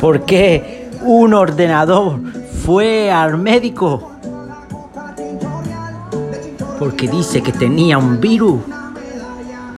¿Por qué un ordenador fue al médico? Porque dice que tenía un virus.